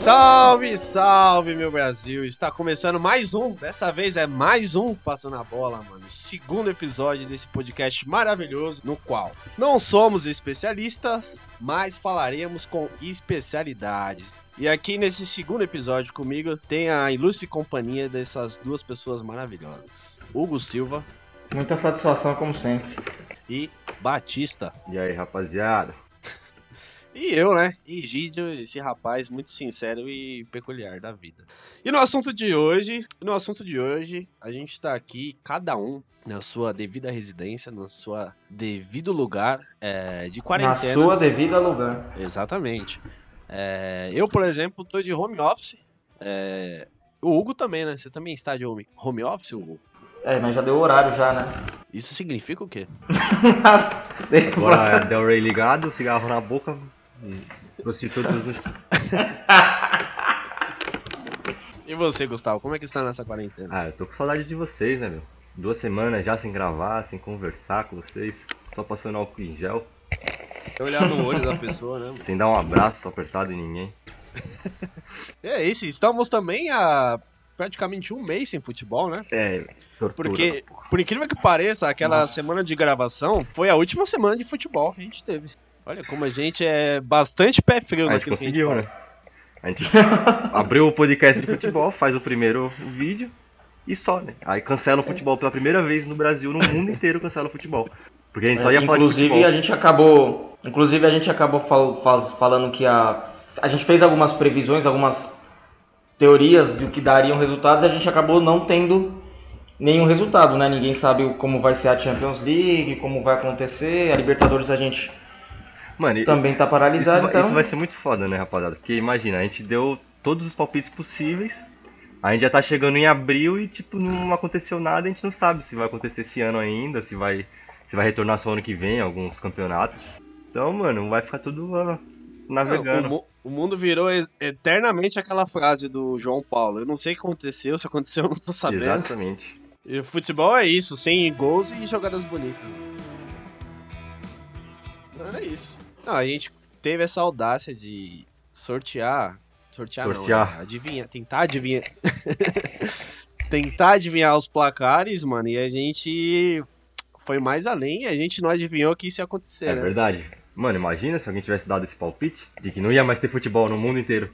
Salve, salve, meu Brasil! Está começando mais um, dessa vez é mais um Passando a Bola, mano. Segundo episódio desse podcast maravilhoso, no qual não somos especialistas, mas falaremos com especialidades. E aqui nesse segundo episódio comigo tem a ilustre companhia dessas duas pessoas maravilhosas: Hugo Silva Muita satisfação, como sempre. e Batista. E aí, rapaziada? E eu, né? E Gidio, esse rapaz muito sincero e peculiar da vida. E no assunto de hoje, no assunto de hoje, a gente está aqui, cada um na sua devida residência, no seu devido lugar é, de Na quarentena. sua devida lugar. Exatamente. É, eu, por exemplo, tô de home office. É, o Hugo também, né? Você também está de home, home office, Hugo? É, mas já deu horário já, né? Isso significa o quê? Deixa. Agora, Del Rey ligado, cigarro na boca e prostitutas no... E você, Gustavo, como é que está nessa quarentena? Ah, eu tô com saudade de vocês, né, meu? Duas semanas já sem gravar, sem conversar com vocês, só passando álcool em gel, Olhar no olho da pessoa, né? sem dar um abraço apertado em ninguém. É isso, estamos também há praticamente um mês sem futebol, né? É, tortura. Porque, por incrível que pareça, aquela semana de gravação foi a última semana de futebol que a gente teve. Olha como a gente é bastante pé frio A gente naquilo que a gente conseguiu, né? faz. A gente abriu o podcast de futebol, faz o primeiro vídeo e só, né? Aí cancela o futebol pela primeira vez no Brasil, no mundo inteiro cancela o futebol. Porque a gente só ia falar de É, inclusive futebol. a gente acabou, inclusive a gente acabou fal- faz- falando que a a gente fez algumas previsões, algumas teorias do que dariam resultados e a gente acabou não tendo nenhum resultado, né? Ninguém sabe como vai ser a Champions League, como vai acontecer, a Libertadores a gente Mano, também tá Isso, paralisado, vai- então isso vai ser muito foda, né, rapaziada? Porque imagina, a gente deu todos os palpites possíveis, a gente já tá chegando em abril e, tipo, não aconteceu nada, a gente não sabe se vai acontecer esse ano ainda, se vai, se vai retornar só ano que vem, alguns campeonatos. Então, mano, vai ficar tudo Não, navegando. o, mu- o mundo virou eternamente aquela frase do João Paulo. Eu não sei o que aconteceu, se aconteceu eu não tô sabendo. Exatamente. E o futebol é isso, sem gols e jogadas bonitas. Não era isso. Não, a gente teve essa audácia de sortear. Sortear, Sortear. não, né? adivinhar, tentar adivinhar. tentar adivinhar os placares, mano, e a gente foi mais além, a gente não adivinhou que isso ia acontecer, É né? verdade. Mano, imagina se alguém tivesse dado esse palpite de que não ia mais ter futebol no mundo inteiro.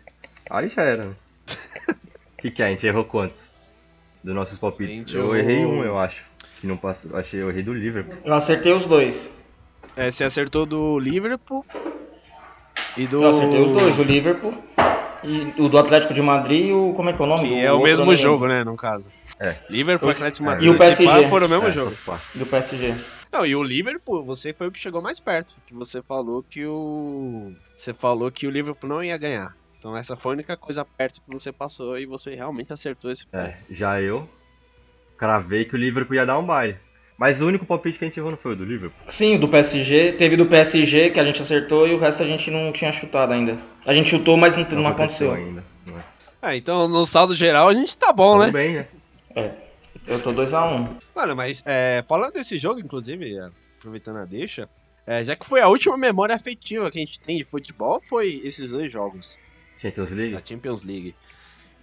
Aí já era, né? O que, que é? A gente errou quantos? Dos nossos palpites? Gente eu errou- errei um, eu acho. Que não passou. Achei, eu errei do Liverpool. eu acertei os dois. É, você acertou do Liverpool e do. Eu acertei os dois, o Liverpool e o do Atlético de Madrid e o como é que é o nome? Que do é o mesmo jogo, né, no caso. É. Liverpool, O- Atlético é, Madrid e o PSG. foram o mesmo É, jogo. pá. Do PSG. Não, e o Liverpool, você foi o que chegou mais perto. Que você falou que o. Você falou que o Liverpool não ia ganhar. Então essa foi a única coisa perto que você passou e você realmente acertou esse ponto. É, já eu cravei que o Liverpool ia dar um baile. Mas o único palpite que a gente errou não foi o do Liverpool. Sim, do PSG. Teve do PSG que a gente acertou e o resto a gente não tinha chutado ainda. A gente chutou, mas não, não aconteceu. ainda. Não é. Ah, então no saldo geral a gente tá bom, Tudo né? bem, né? É. Eu tô 2x1. Mano, mas é, falando desse jogo, inclusive, é, aproveitando a deixa, é, já que foi a última memória afetiva que a gente tem de futebol, foi esses dois jogos. Champions League? da Champions League.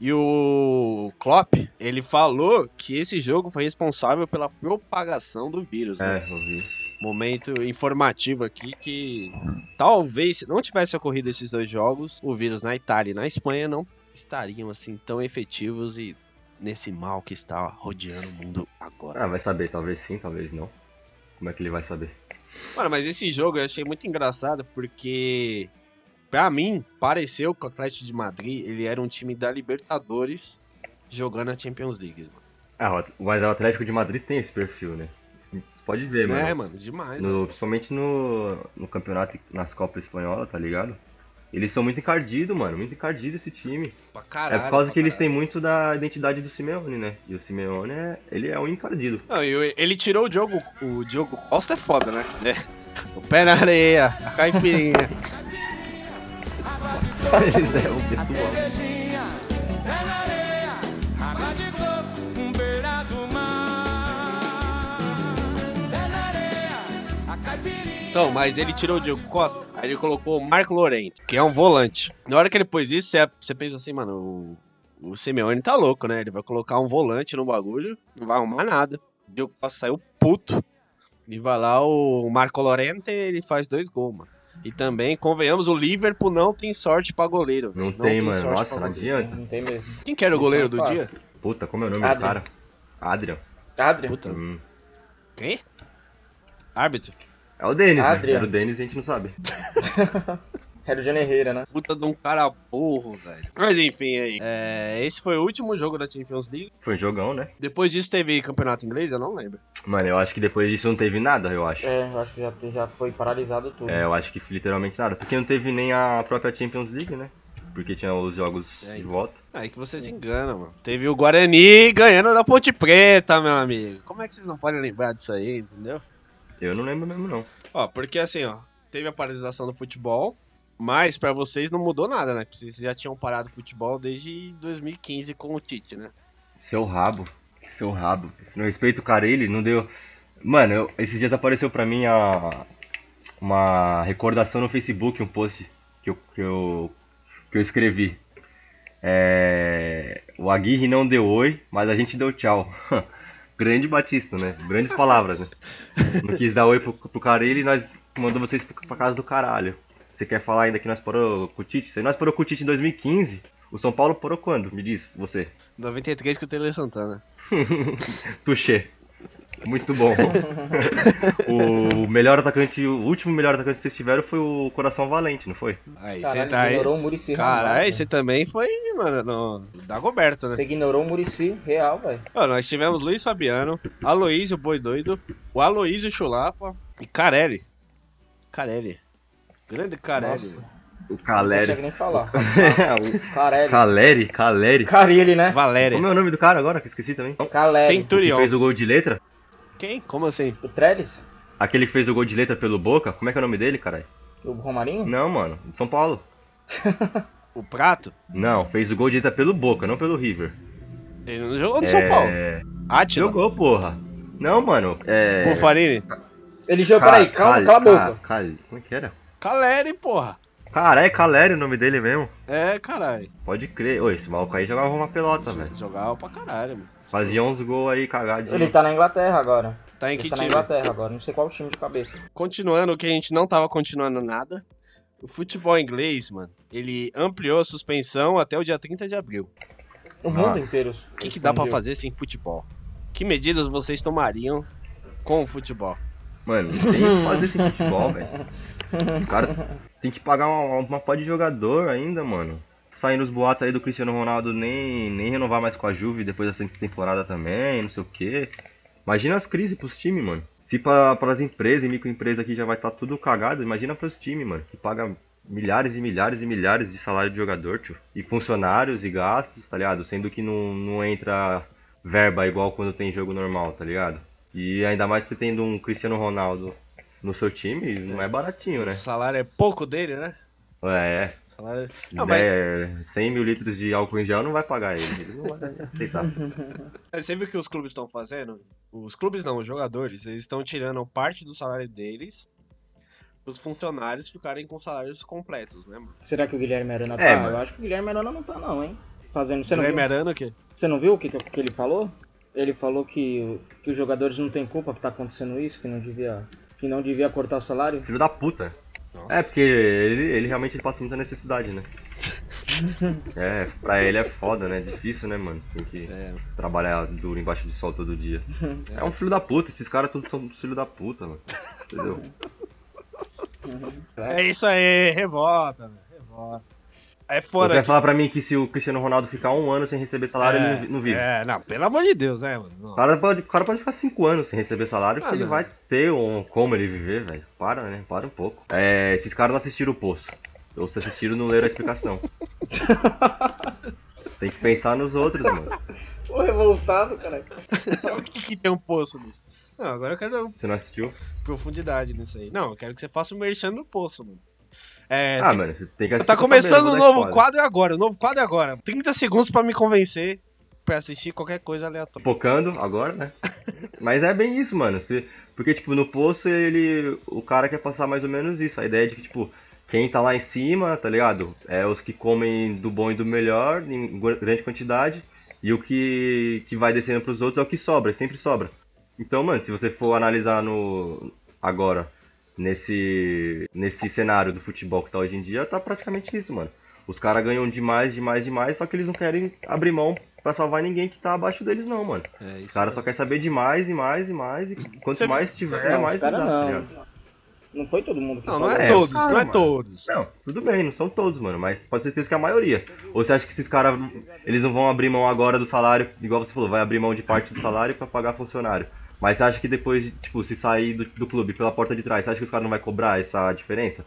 E o Klopp, ele falou que esse jogo foi responsável pela propagação do vírus. né? É, eu vi. Momento informativo aqui que talvez se não tivesse ocorrido esses dois jogos, o vírus na Itália e na Espanha não estariam assim tão efetivos e nesse mal que está rodeando o mundo agora. Ah, vai saber, talvez sim, talvez não. Como é que ele vai saber? Mano, mas esse jogo eu achei muito engraçado porque pra mim pareceu que o Atlético de Madrid, ele era um time da Libertadores jogando a Champions League, mano. Ah, mas o Atlético de Madrid tem esse perfil, né? Você pode ver, mano. É, mano, demais. mano. No, principalmente no, no campeonato, nas Copas Espanholas, tá ligado? Eles são muito encardidos, mano. Muito encardido esse time. Pra caralho. é por causa pra que eles têm caralho. muito da identidade do Simeone, né? E o Simeone, é, ele é um encardido. Não, e ele tirou o Diogo. O Diogo Costa é foda, né? É. O pé na areia, a caipirinha. Eles é o pessoal. Cervejinha, pé na areia, água de coco, um beira do mar. Pé na areia, a caipirinha. Então, mas ele tirou o Diego Costa, aí ele colocou o Marco Lorente, que é um volante. Na hora que ele pôs isso, você, você pensa assim, mano, o, o Simeone tá louco, né? Ele vai colocar um volante no bagulho, não vai arrumar nada. O Diego Costa saiu puto. E vai lá o Marco Lorente, ele faz dois gols, mano. E também, convenhamos, o Liverpool não tem sorte pra goleiro. Não, velho. tem, mano. sorte Nossa, não goleiro. adianta. Não tem mesmo. Quem que era o goleiro é um do dia? Puta, como é o nome do Adrian. cara? Adrian. Adrian. Puta. Hum. Quem? Árbitro. É o Denis, né? Adrian. Era o Denis e a gente não sabe. Era o Johnny Herrera, né? Puta de um cara burro, velho. Mas enfim, aí. É, esse foi o último jogo da Champions League. Foi jogão, né? Depois disso teve campeonato inglês, eu não lembro. Mano, eu acho que depois disso não teve nada, eu acho. É, eu acho que já, já foi paralisado tudo. É, eu acho que literalmente nada. Porque não teve nem a própria Champions League, né? Porque tinha os jogos É, de volta. Aí que vocês enganam, mano. Teve o Guarani ganhando da Ponte Preta, meu amigo. Como é que vocês não podem lembrar disso aí, entendeu? Eu não lembro mesmo, não. Ó, porque assim, ó, teve a paralisação do futebol, mas pra vocês não mudou nada, né? Vocês já tinham parado o futebol desde 2015 com o Tite, né? Seu rabo. Seu rabo. Se não respeita o cara, ele não deu. Mano, eu- esses dias apareceu pra mim a, uma recordação no Facebook, um post que eu, que eu, que eu escrevi. É, o Aguirre não deu oi, mas a gente deu tchau. Grande Batista, né? Grandes palavras, né? Não quis dar oi pro, pro Carelli e nós mandou vocês pra casa do caralho. Você quer falar ainda que nós parou com o Tite? Se nós parou com o Tite em 2015, o São Paulo parou quando? Me diz, você. 93 com o Tele Santana. Tuxê. Muito bom. o melhor atacante, o último melhor atacante que vocês tiveram foi o Coração Valente, não foi? Aí, Caralho, você tá aí. ignorou o Murici Caralho, você também foi, mano, no Dagoberto, né? Você ignorou o Murici real, velho. Nós tivemos Luiz Fabiano, Aloysio Boi Doido, o Aloysio Chulapa e Carelli. Carelli. Grande Carelli. Nossa. O não consegue Caleri. nem falar. o Carelli. Caleri, Caleri. Carilli, né? Valéria. Como é o nome do cara agora que eu esqueci também? Caleri. Que Centurion. fez o gol de letra? Quem? Como assim? O Trellis? Aquele que fez o gol de letra pelo Boca? Como é que é o nome dele, caralho? O Romarinho? Não, mano. São Paulo. O Prato? Não, fez o gol de letra pelo Boca, não pelo River. Ele não jogou no São Paulo. É... Atila. Jogou, porra. Não, mano. É. Bufarini. Ele jogou, Ca- peraí, calma, Cal- cala a boca. Ca- Cal- Como é que era? Caleri, porra. Cara, é Caleri o nome dele mesmo. É, caralho. Pode crer. Ô, esse maluco aí jogava uma pelota, velho. Jogava pra caralho, mano. Fazia uns gols aí cagados. Ele tá na Inglaterra agora. Tá em Ele que tá na time? Inglaterra agora, não sei qual time de cabeça. Continuando, que a gente não tava continuando nada. O futebol inglês, mano, ele ampliou a suspensão até o dia 30 de abril. O mundo inteiro. O que, que dá pra fazer sem futebol? Que medidas vocês tomariam com o futebol? Mano, não tem o que fazer esse futebol, velho. Os caras tem que pagar uma, uma de jogador ainda, mano. Saindo os boatos aí do Cristiano Ronaldo nem, nem renovar mais com a Juve depois dessa temporada também, não sei o que. Imagina as crises pros times, mano. Se pra, pras empresas e microempresas aqui já vai estar tudo cagado, imagina pros times, mano. Que paga milhares e milhares e milhares de salário de jogador, tio. E funcionários e gastos, tá ligado? Sendo que não, não entra verba igual quando tem jogo normal, tá ligado? E ainda mais você tendo um Cristiano Ronaldo no seu time, não é baratinho, O né? salário é pouco dele, né? É, é. O salário... Não, mas É, 100 mil litros de álcool em gel não vai pagar ele. Ele não vai aceitar. você viu o que os clubes estão fazendo? Os clubes não, os jogadores, eles estão tirando parte do salário deles os funcionários ficarem com salários completos, né, mano? Será que o Guilherme Arana tá? É, mano. Eu acho que o Guilherme Arana não tá não, hein? Fazendo. Você não, Guilherme viu, Arana o quê? você não viu o que, que, ele falou? Ele falou que, o- que os jogadores não têm culpa por tá acontecendo isso, que não devia. Que não devia cortar o salário. Filho da puta. Nossa. É, porque ele, ele realmente ele passa muita necessidade, né? É, pra ele é foda, né? Difícil, né, mano? Tem que É, trabalhar duro embaixo de sol todo dia. É um filho da puta, esses caras todos são filho da puta, mano. Entendeu? é isso aí, revolta, velho, revolta. É Você vai falar pra mim que se o Cristiano Ronaldo ficar um ano sem receber salário, é, ele não vive. É, não, pelo amor de Deus, né, mano? O cara, pode, o cara pode ficar 5 anos sem receber salário, Ah, porque ele não. vai ter um, como ele viver, velho. Para, né? Para um pouco. É, esses caras não assistiram o Poço. Ou se assistiram, não leram a explicação. Tem que pensar nos outros, mano. Ô, revoltado, cara. o que, que tem um poço nisso? Não, agora eu quero dar Você não assistiu? profundidade nisso aí. Não, eu quero que você faça o merchan no poço, mano. É, ah, tem- mano, você tem que assistir. tá começando o vou dar novo quadro agora, o novo quadro é agora. 30 segundos pra me convencer pra assistir qualquer coisa aleatória. Focando agora, né? Mas é bem isso, mano. Porque, tipo, no poço ele. O cara quer passar mais ou menos isso. A ideia de que, tipo, quem tá lá em cima, tá ligado? É os que comem do bom e do melhor, em grande quantidade. E o que, que vai descendo pros outros é o que sobra, sempre sobra. Então, mano, se você for analisar no. agora, nesse. nesse cenário do futebol que tá hoje em dia, tá praticamente isso, mano. Os caras ganham demais, demais, demais, só que eles não querem abrir mão pra salvar ninguém que tá abaixo deles, não, mano. É Os caras só querem saber de mais e mais e mais. E quanto Você- mais tiver, não, mais os caras dá, tá não. foi todo mundo que Não, não é É, todos, cara, não é mano. todos. Não, tudo bem, não são todos, mano, mas pode certeza que é a maioria. Ou você acha que esses caras, eles não vão abrir mão agora do salário, igual você falou, vai abrir mão de parte do salário pra pagar funcionário. Mas você acha que depois, de, tipo, se sair do, do clube pela porta de trás, você acha que os caras não vai cobrar essa diferença?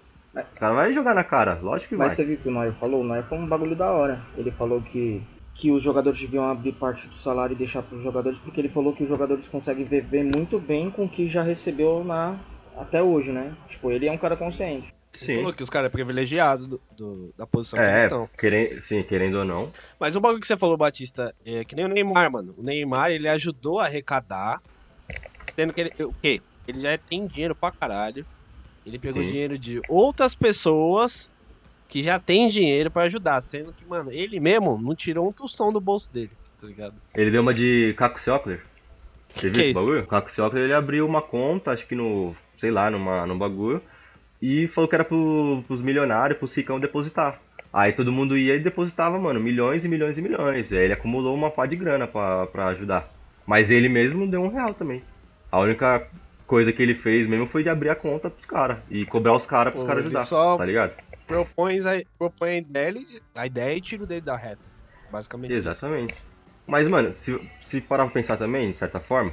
Os caras vão jogar na cara, lógico que vai. Mas você viu o que o Neuer falou? O Neuer foi um bagulho da hora. Ele falou que, que os jogadores deviam abrir parte do salário e deixar para os jogadores, porque ele falou que os jogadores conseguem viver muito bem com o que já recebeu na até hoje, né? Tipo, ele é um cara consciente. Ele Sim. falou que os caras é privilegiado do, do- da posição que eles É, estão. querendo, sim, querendo ou não. Mas o bagulho que você falou, Batista, é que nem o Neymar, mano. O Neymar, ele ajudou a arrecadar, sendo que ele, o quê? Ele já tem dinheiro pra caralho. Ele pegou Sim. dinheiro de outras pessoas que já tem dinheiro pra ajudar, sendo que, mano, ele mesmo não tirou um tostão do bolso dele, tá ligado? Ele deu uma de Caco Siocler. Você Que viu que é esse isso? bagulho? Caco Siocler, ele abriu uma conta, acho que no, sei lá, numa, num bagulho, e falou que era pro, pros milionários, pros ricão depositar. Aí todo mundo ia e depositava, mano, milhões e milhões e milhões. E aí ele acumulou uma pá de grana pra, pra ajudar. Mas ele mesmo não deu um real também. A única coisa que ele fez mesmo foi de abrir a conta pros caras e cobrar os caras pros caras ajudar, só- tá ligado? Propõe a, propõe a ideia, a ideia e tira o dele da reta. Basicamente isso. Exatamente. Mas, mano, se, se parar pra pensar também, de certa forma,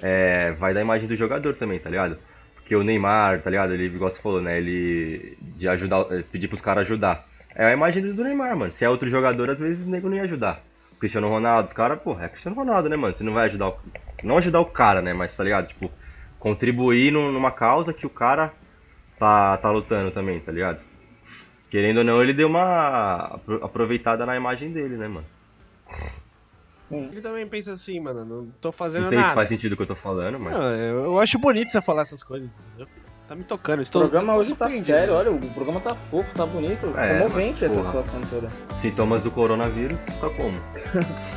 é, vai dar a imagem do jogador também, tá ligado? Porque o Neymar, tá ligado? Ele, igual você falou, né? Ele. De ajudar, eh, pedir pros caras ajudar. É a imagem do Neymar, mano. Se é outro jogador, às vezes o nego não ia ajudar. Cristiano Ronaldo, os caras, pô, é Cristiano Ronaldo, né, mano? Você não vai ajudar o. Não ajudar o cara, né? Mas tá ligado? Tipo, contribuir num- numa causa que o cara tá, tá lutando também, tá ligado? Querendo ou não, ele deu uma apro- aproveitada na imagem dele, né, mano? Sim. Ele também pensa assim, mano, não tô Não fazendo sei se nada. faz sentido o que eu tô falando, mas. Não, eu, eu acho bonito você falar essas coisas, entendeu? Tá me tocando, O estou programa tô hoje tá sério, olha, o programa tá fofo, tá bonito, É, comovente essa porra. situação toda. Sintomas do coronavírus, tá como?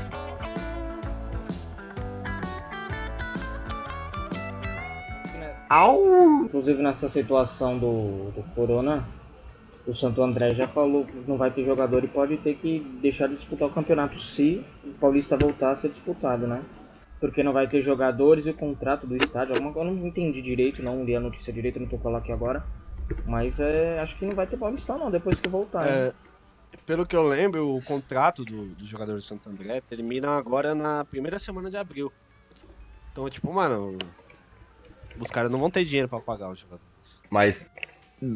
Au! Inclusive nessa situação do, do Corona, o Santo André já falou que não vai ter jogador e pode ter que deixar de disputar o campeonato se o Paulista voltar a ser disputado, né? Porque não vai ter jogadores e o contrato do estádio. Alguma eu não entendi direito, não li a notícia direito, não tô com ela aqui agora. Mas é, acho que não vai ter Paulistão não, depois que voltar. né? É, pelo que eu lembro, o contrato do, do jogador do Santo André termina agora na primeira semana de abril. Então, tipo, mano, os caras não vão ter dinheiro pra pagar os jogadores. Mas,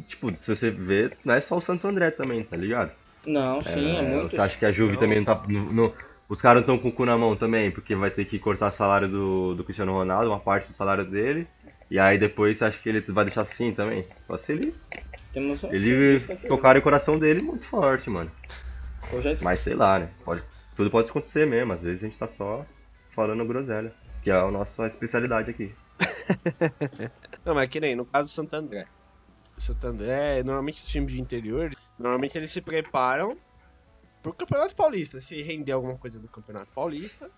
tipo, se você ver, não é só o Santo André também, tá ligado? Não, sim, é, É, muito. Você acha que a Juve Não. também não tá. no- no- os caras estão com o cu na mão também, porque vai ter que cortar salário do, do Cristiano Ronaldo, uma parte do salário dele. E aí depois você acha que ele vai deixar assim também? Só se ele, Temos um ele tocar o coração dele muito forte, mano. Mas sei lá, né? Pode, tudo pode acontecer mesmo. Às vezes a gente tá só falando groselha. Que é a nossa especialidade aqui. Não, mas é que nem no caso do Santo André. O Santo André, normalmente os times de interior, normalmente eles se preparam pro Campeonato Paulista. Se render alguma coisa do Campeonato Paulista,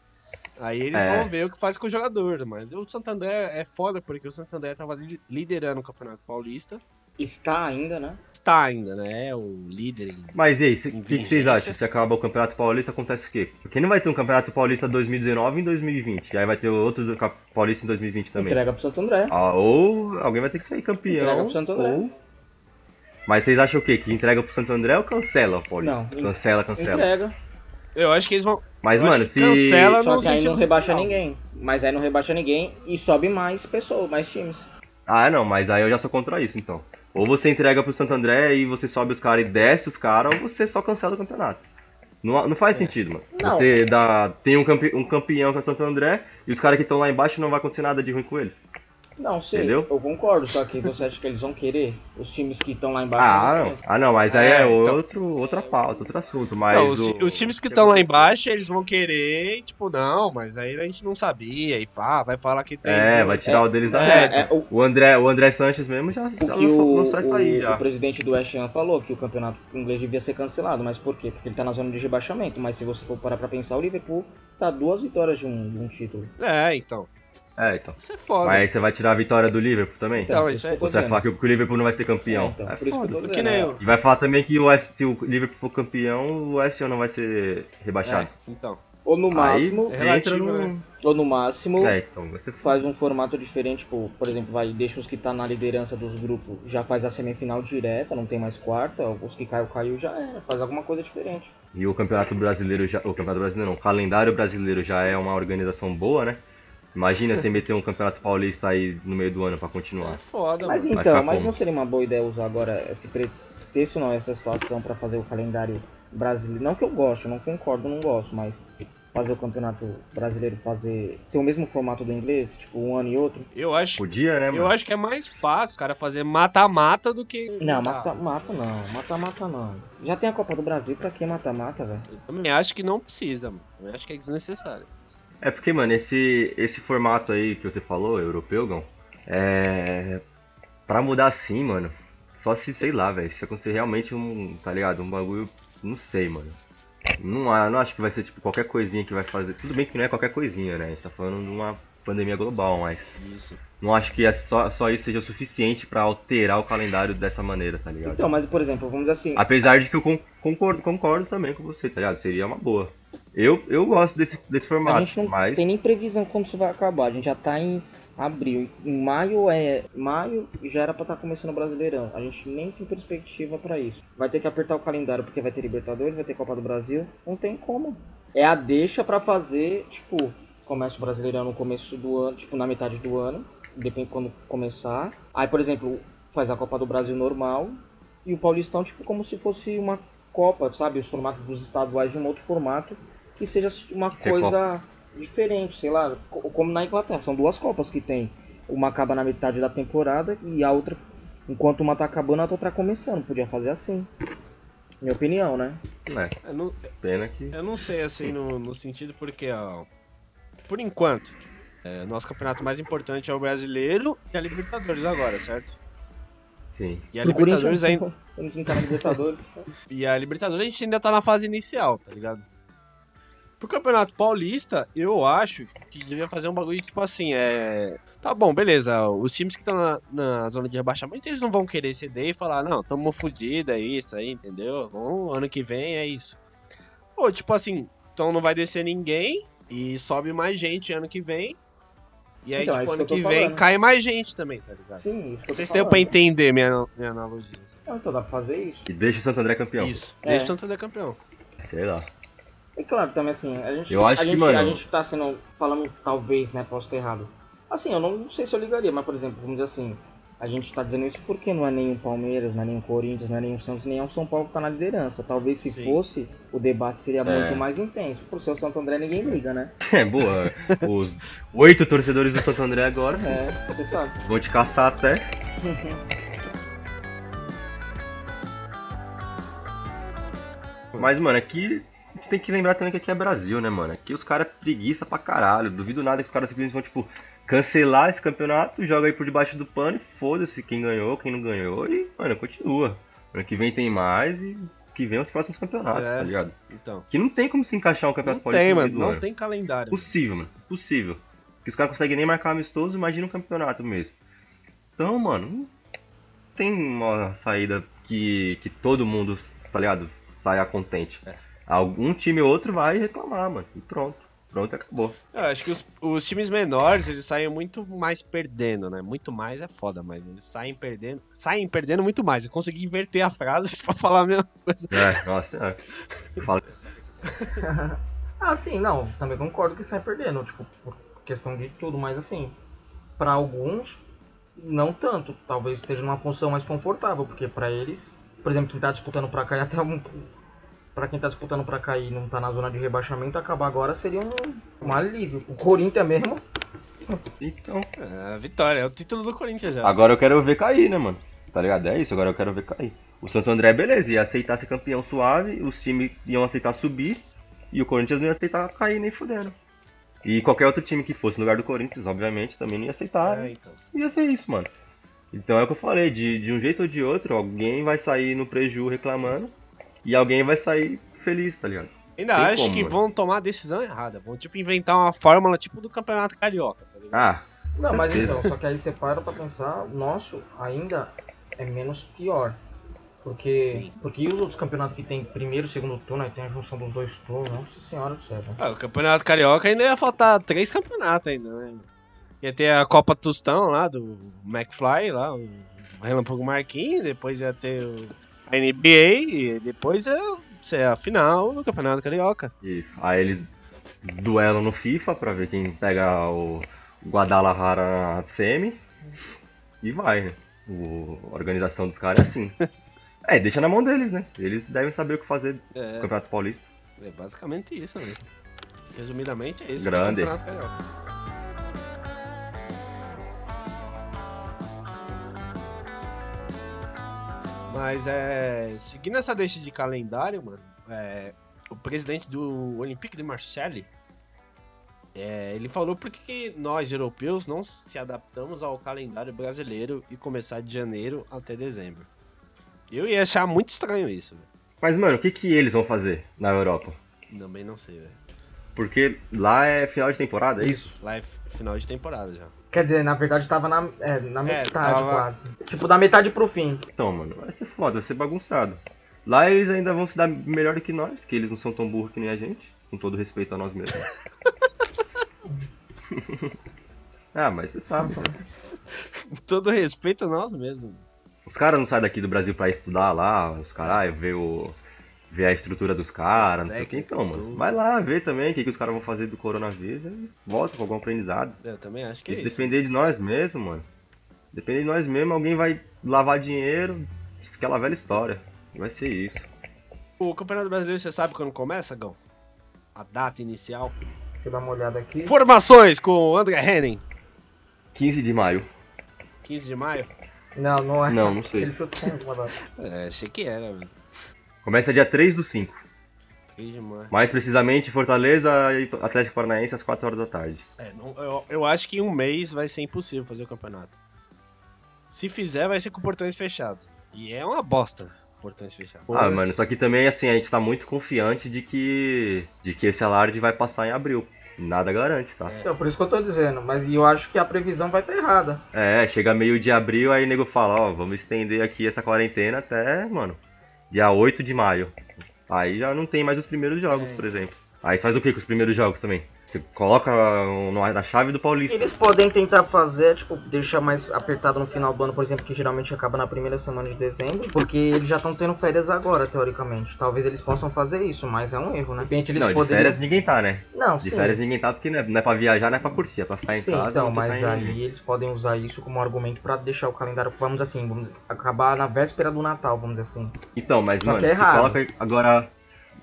aí eles É. vão ver o que faz com o jogador. Mas o Santo André é foda porque o Santo André tava li- liderando o Campeonato Paulista. Está ainda, né? Está ainda, né? É o líder em Mas e aí, o que, vocês acham? Se acabar o Campeonato Paulista, acontece o quê? Porque não vai ter um Campeonato Paulista 2019 em 2020. E aí vai ter outro Paulista em 2020 também. Entrega pro Santo André. Ah, ou alguém vai ter que sair campeão. Entrega pro Santo André. ou- Mas vocês acham o quê? Que entrega pro Santo André ou cancela o Paulista? Não, Cancela, cancela. Entrega. Eu acho que eles vão. Mas, Eu mano, se. cancela- Só que aí não rebaixa ninguém. Mas aí não rebaixa ninguém e sobe mais pessoas, mais times. Ah, não, mas aí eu já sou contra isso, então. Ou você entrega pro Santo André e você sobe os caras e desce os caras, ou você só cancela o campeonato. Não, não faz sentido, mano. Não. Você dá, tem um, campe, um campeão que é o Santo André e os caras que estão lá embaixo não vai acontecer nada de ruim com eles. Não, sei, Entendeu? eu concordo, só que você acha que eles vão querer? Os times que estão lá embaixo Ah, não. Ah, não, mas aí É, é, então. outro, outra pauta, outro assunto. Mas Não, os, o- os times que estão lá embaixo, eles vão querer, tipo, não, mas aí a gente não sabia, e pá, vai falar que tem. É, vai tirar É, o deles da é, é, o- O André, o André Sanches mesmo já, O lançou, o, lançou isso aí o- já. o presidente do West Ham falou que o campeonato inglês devia ser cancelado, mas por quê? Porque ele tá na zona de rebaixamento, mas se você for parar pra pensar, o Liverpool tá duas vitórias de um, de um título. É, então. É, então. Isso é foda. Mas aí você vai tirar a vitória do Liverpool também? Então, por isso é- tô Você vai falar que o Liverpool não vai ser campeão? É, então, É por isso que eu tô foda. Dizendo. nem eu. E vai falar também que o West, se o Liverpool for campeão, o West não vai ser rebaixado. É, então. Ou no máximo, é aí relativo, no... né? ou no máximo, É, então foda. faz um formato diferente, tipo, por exemplo, vai, deixa os que tá na liderança dos grupos, já faz a semifinal direta, não tem mais quarta, os que caiu, caiu, já era, faz alguma coisa diferente. E o Campeonato Brasileiro já. O Campeonato Brasileiro não, o calendário brasileiro já é uma organização boa, né? Imagina você meter um Campeonato Paulista aí no meio do ano pra É continuar. foda, Mas mano. Então, mas como? não seria uma boa ideia usar agora esse pretexto, não, essa situação pra fazer o calendário brasileiro. Não que eu gosto, não concordo, não gosto, mas fazer o campeonato brasileiro fazer ser o mesmo formato do inglês, tipo um ano e outro. Eu acho, Podia, né, mano? eu acho que é mais fácil, cara, fazer mata-mata do que. Não, mata-mata não, mata-mata não. Já tem a Copa do Brasil, pra que mata-mata, velho? Eu também acho que não precisa, mano. Também acho que é desnecessário. É porque, mano, esse, esse formato aí que você falou, europeu, Gão, é. Pra mudar assim, mano, só se, sei lá, velho, se acontecer realmente um, tá ligado? Um bagulho, não sei, mano. Não, não acho que vai ser, tipo, qualquer coisinha que vai fazer. Tudo bem que não é qualquer coisinha, né? A gente tá falando de uma pandemia global, mas Isso. não acho que é só, só isso seja o suficiente pra alterar o calendário dessa maneira, tá ligado? Então, mas por exemplo, vamos dizer assim, Apesar de que eu con- concordo, concordo também com você, tá ligado? Seria uma boa. Eu, eu gosto desse, desse formato, a gente não mas. tem nem previsão quando isso vai acabar. A gente já tá em abril. Em maio é. Maio já era pra estar começando o Brasileirão. A gente nem tem perspectiva pra isso. Vai ter que apertar o calendário porque vai ter Libertadores, vai ter Copa do Brasil. Não tem como. É a deixa pra fazer, tipo, começa o Brasileirão no começo do ano, tipo, na metade do ano. Depende quando começar. Aí, por exemplo, faz a Copa do Brasil normal. E o Paulistão, tipo, como se fosse uma Copa, sabe? Os formatos dos estaduais de um outro formato. Que seja uma coisa diferente, sei lá, co- como na Inglaterra. São duas Copas que tem. Uma acaba na metade da temporada e a outra, enquanto uma tá acabando, a outra tá começando. Podia fazer assim. Minha opinião, né? É, Eu não, pena que. eu não sei, assim, no, no sentido porque, ó. Por enquanto, é, nosso campeonato mais importante é o brasileiro e a Libertadores agora, certo? Sim. E a Libertadores ainda. Tá na Libertadores. E a Libertadores a gente ainda tá na fase inicial, tá ligado? Pro Campeonato Paulista, eu acho que devia fazer um bagulho tipo assim, é. Tá bom, beleza. Os times que estão na, na zona de rebaixamento, eles não vão querer ceder e falar, não, tamo fudido, é isso aí, entendeu? Bom, ano que vem é isso. Ou tipo assim, então não vai descer ninguém e sobe mais gente ano que vem. E aí, Então, é tipo, isso ano que que vem falando. cai mais gente também, tá ligado? Sim, isso que eu tô Vocês têm pra entender minha, minha analogia. assim. Não, Então dá pra fazer isso. E deixa o Santo André campeão. Isso, É. deixa o Santander campeão. Sei lá. E claro, também assim, a gente, Eu acho a que, gente, mano- a gente tá sendo, falando talvez, né, posso estar errado. Assim, eu não sei se eu ligaria, mas por exemplo, vamos dizer assim, a gente tá dizendo isso porque não é nem o Palmeiras, não é nem o Corinthians, não é nem o Santos, nem é o São Paulo que tá na liderança. Talvez se Sim. fosse, o debate seria É. muito mais intenso. Por ser o Santo André, ninguém liga, né? É, boa. Os oito torcedores do Santo André agora É, você sabe. vão te caçar até. Mas, mano, aqui a gente tem que lembrar também que aqui é Brasil, né, mano? Aqui os caras preguiça pra caralho. Duvido nada que os caras simplesmente vão, tipo, cancelar esse campeonato, joga aí por debaixo do pano e foda-se quem ganhou, quem não ganhou. E, mano, continua. Ano que vem tem mais e que vem os próximos campeonatos, É. tá ligado? Então. Que não tem como se encaixar um Não campeonato tem, no mano. Não ano. tem calendário. Possível, mano. Possível. Que os caras conseguem nem marcar amistoso, imagina um campeonato mesmo. Então, mano, não tem uma saída que, que todo mundo, tá ligado? Saia contente. É. Algum time ou outro vai reclamar, mano. E pronto. Pronto, acabou. Eu acho que os, os times menores, eles saem muito mais perdendo, né? Muito mais é foda, mas eles saem perdendo. Saem perdendo muito mais. Eu consegui inverter a frase pra falar a mesma coisa. É, nossa, é. Fala. Ah, sim, não, também concordo que sai perdendo, tipo, por questão de tudo, mas assim, pra alguns, não tanto. Talvez esteja numa posição mais confortável, porque pra eles, por exemplo, quem tá disputando pra cair até um. Pra quem tá disputando pra cair e não tá na zona de rebaixamento, acabar agora seria um, um alívio. O Corinthians mesmo Então, É, vitória, é o título do Corinthians já. agora eu quero ver cair, né, mano? Tá ligado? É isso, agora eu quero ver cair. O Santo André, beleza, ia aceitar ser campeão suave, os times iam aceitar subir, e o Corinthians não ia aceitar cair nem fudendo. E qualquer outro time que fosse no lugar do Corinthians, obviamente, também não ia aceitar. É, então. Ia ser isso, mano. Então é o que eu falei, de, de um jeito ou de outro, alguém vai sair no preju reclamando, e alguém vai sair feliz, tá ligado? Ainda Tem acho como, que mano. vão tomar a decisão errada. Vão, tipo, inventar uma fórmula tipo do Campeonato Carioca, tá ligado? Ah, Não, mas então, só que aí você para pra pensar, o nosso ainda é menos pior. Porque, Sim. porque os outros campeonatos que tem primeiro e segundo turno, aí tem a junção dos dois turnos, nossa senhora do céu. né? Ah, o Campeonato Carioca ainda ia faltar três campeonatos ainda, né? Ia ter a Copa Tostão lá, do McFly lá, o Relâmpago Marquinhos, depois ia ter o- a NBA e depois ia ser a final do Campeonato Carioca. Isso. Aí eles duelam no FIFA pra ver quem pega o Guadalajara na semi. E vai, né? O- a organização dos caras é assim. É, deixa na mão deles, né? Eles devem saber o que fazer no É, Campeonato Paulista. é basicamente isso, né? Resumidamente é isso. Grande. é o Campeonato Carioca. Mas é. Seguindo essa deixa de calendário, mano, é, o presidente do Olympique de Marseille. é, ele falou por que nós, europeus, não se adaptamos ao calendário brasileiro e começar de janeiro até dezembro. Eu ia achar muito estranho isso, velho. Mas, mano, o que, que eles vão fazer na Europa? Também não sei, velho. Porque lá é final de temporada, é isso? Lá é final de temporada já. Quer dizer, na verdade tava na, é, na metade tava- quase. Tipo, da metade pro fim. Então, mano, vai ser foda, vai ser bagunçado. Lá eles ainda vão se dar melhor do que nós, porque eles não são tão burros que nem a gente, com todo respeito a nós mesmos. ah, mas você sabe, mano. Com todo respeito a nós mesmos. Os caras não saem daqui do Brasil pra estudar lá, os caras, ver o. ver a estrutura dos caras, não sei o que. Então, mano, vai lá ver também o que, que os caras vão fazer do coronavírus e volta com algum aprendizado. Eu também acho que E é isso. depender de nós mesmo, mano. Depender de nós mesmo, alguém vai lavar dinheiro, aquela velha história. Vai ser isso. O Campeonato Brasileiro, você sabe quando começa, Gão? A data inicial. Deixa eu dar uma olhada aqui. Informações com o André Henning. 15 de maio. 15 de maio. Não, não é. Não, não sei. Ele chutou uma data. É, achei que era, velho. Começa dia 3 do 5. 3 de maio. Mais precisamente, Fortaleza e Atlético Paranaense às 4 horas da tarde. É, não- eu, eu acho que em um mês vai ser impossível fazer o campeonato. Se fizer, vai ser com portões fechados. E é uma bosta, portões fechados. Ah, mano, só que também, assim, a gente tá muito confiante de que. de que esse alarde vai passar em abril. Nada garante, tá? Então, por isso que eu tô dizendo. Mas eu acho que a previsão vai estar errada. É, chega meio de abril, aí o nego fala, ó, vamos estender aqui essa quarentena até, mano, dia 8 de maio. Aí já não tem mais os primeiros jogos, por exemplo. Aí você faz o que com os primeiros jogos também? Você coloca na chave do Paulista. Eles podem tentar fazer, tipo, deixar mais apertado no final do ano, por exemplo, que geralmente acaba na primeira semana de dezembro, porque eles já estão tendo férias agora, teoricamente. Talvez eles possam fazer isso, mas é um erro, né? De repente eles não, de poderiam. férias ninguém tá, né? Não, De sim. férias ninguém tá porque não é, não é pra viajar, não é pra curtir, é pra ficar em Sim, casa. então, mas tá aí eles podem usar isso como argumento pra deixar o calendário, vamos assim, vamos acabar na véspera do Natal, vamos dizer assim. Então, mas, Só mano, que é errado. coloca agora.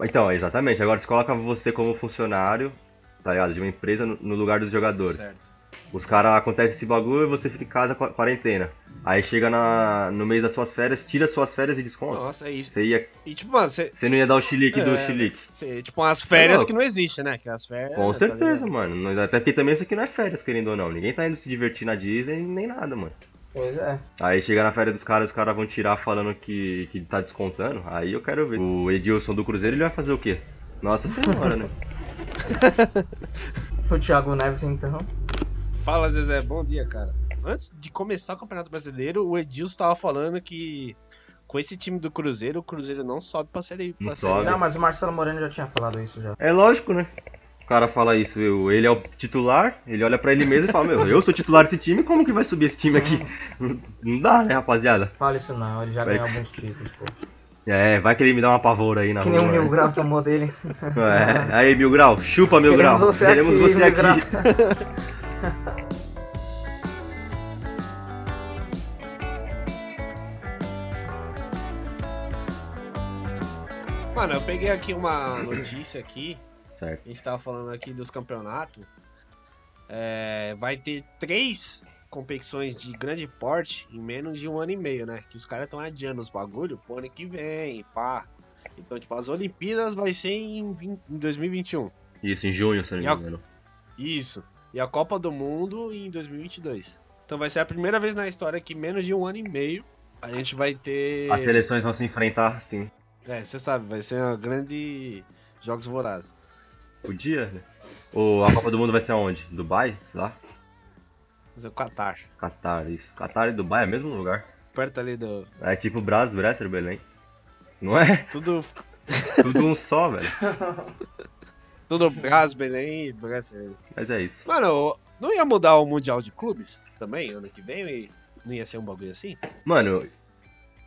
Então, exatamente, agora você coloca você como funcionário, tá ligado? De uma empresa no, lugar dos jogadores. Certo. Os caras acontece esse bagulho e você fica em casa qua- quarentena. Aí chega na, no mês das suas férias, tira suas férias e desconta. Nossa, é isso. Você, ia, E tipo, mano, você. você não ia dar o chilique do É, chilique. você- tipo, umas férias louco. que não existem, né? Que as férias. Com tá certeza, ligado? mano. Até porque também isso aqui não é férias, querendo ou não. Ninguém tá indo se divertir na Disney nem nada, mano. Pois é. Aí chega na férias dos caras, os caras vão tirar falando que, que tá descontando. Aí eu quero ver. O Edilson do Cruzeiro ele vai fazer o quê? Nossa senhora, né? O Thiago Neves, então. Fala, Zezé, bom dia, cara. Antes de começar o Campeonato Brasileiro, o Edilson tava falando que com esse time do Cruzeiro, o Cruzeiro não sobe pra série. Não Pra série sobe. A. Não, mas o Marcelo Moreno já tinha falado isso já. É lógico, né? O cara fala isso, eu- ele é o titular, ele olha pra ele mesmo e fala, meu, eu sou titular desse time, como que vai subir esse time aqui? Não dá, né, rapaziada? Fala isso não, ele já Vai. ganhou alguns títulos, pô. É, vai que ele me dá uma pavora aí na Que nem o rua, Mil né? Grau tomou dele. É, aí, Mil Grau, chupa, Mil Queremos Grau. você Queremos aqui, você Mil aqui. Grau. Mano, eu peguei aqui uma notícia aqui. Certo. A gente tava falando aqui dos campeonatos. é, vai ter três competições de grande porte em menos de um ano e meio, né? Que os caras estão adiando os bagulho pro ano que vem, pá. Então, tipo, as Olimpíadas vai ser em, 20 em 2021. Isso, em junho, se não me engano. Isso. E a Copa do Mundo em 2022. Então vai ser a primeira vez na história que menos de um ano e meio a gente vai ter. As seleções vão se enfrentar, sim. É, você sabe, vai ser uma grande Jogos Vorazes. Podia, né? O, a Copa do Mundo vai ser aonde? Dubai? Sei lá. Vai ser o Qatar. Catar, isso. Catar e Dubai é o mesmo lugar. Perto ali do. É tipo Brás, Bresser, Belém. Não é? Tudo. Tudo um só, velho. Tudo Brás, Belém e Brasília. Mas é isso. Mano, não ia mudar o Mundial de Clubes também, ano que vem? E não ia ser um bagulho assim? Mano,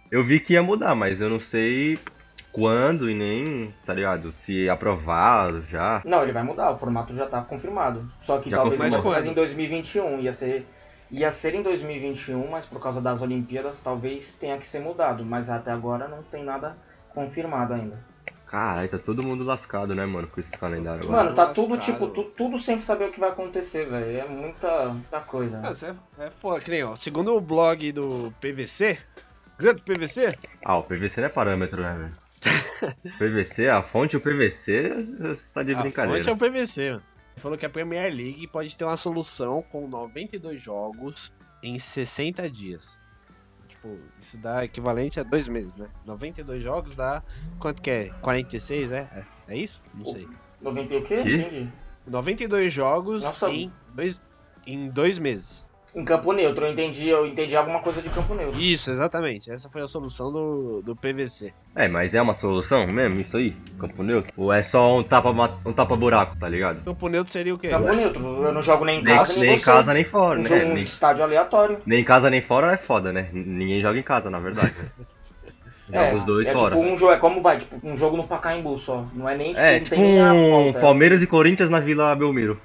eu vi que ia mudar, mas eu não sei quando e nem, tá ligado? Se aprovado já. Não, ele vai mudar, o formato já tá confirmado. Só que Já talvez não confirmou. fosse mais em 2021, ia ser ia ser em 2021, mas por causa das Olimpíadas talvez tenha que ser mudado, mas até agora não tem nada confirmado ainda. Caralho, tá todo mundo lascado, né, mano, com esse calendário agora. Mano, tá lascado. tudo tipo, tu- tudo sem saber o que vai acontecer, velho. É muita, muita coisa. Isso é, é foda, que nem, ó. Segundo o blog do PVC, grande PVC, Ah, o PVC não é parâmetro, né, velho? PVC, a fonte o PVC, você tá de a brincadeira. fonte é o PVC, mano. Ele falou que a Premier League pode ter uma solução com 92 jogos em 60 dias. Tipo, isso dá equivalente a dois meses, né? 92 jogos dá. Quanto que é? 46, é? É, é isso? Não sei. 90 e o quê? Que? Entendi. 92 jogos Nossa. em dois, em dois meses. Em campo neutro, eu entendi, eu entendi alguma coisa de campo neutro. Isso, exatamente. Essa foi a solução do, do PVC. É, mas é uma solução mesmo, isso aí? Campo neutro? Ou é só um tapa, um tapa buraco, tá ligado? Campo neutro seria o quê? Campo neutro, eu não jogo nem em Nem, casa, nem, nem em você. casa nem fora, um né? jogo, um Nem, estádio aleatório. nem em casa nem fora é foda, né? Ninguém joga em casa, na verdade. né? Joga É, os dois é fora. tipo um jogo, é como vai, tipo um jogo no Pacaembu só. Não é nem tipo, É, não tipo tem nem a um volta. Palmeiras e Corinthians na Vila Belmiro.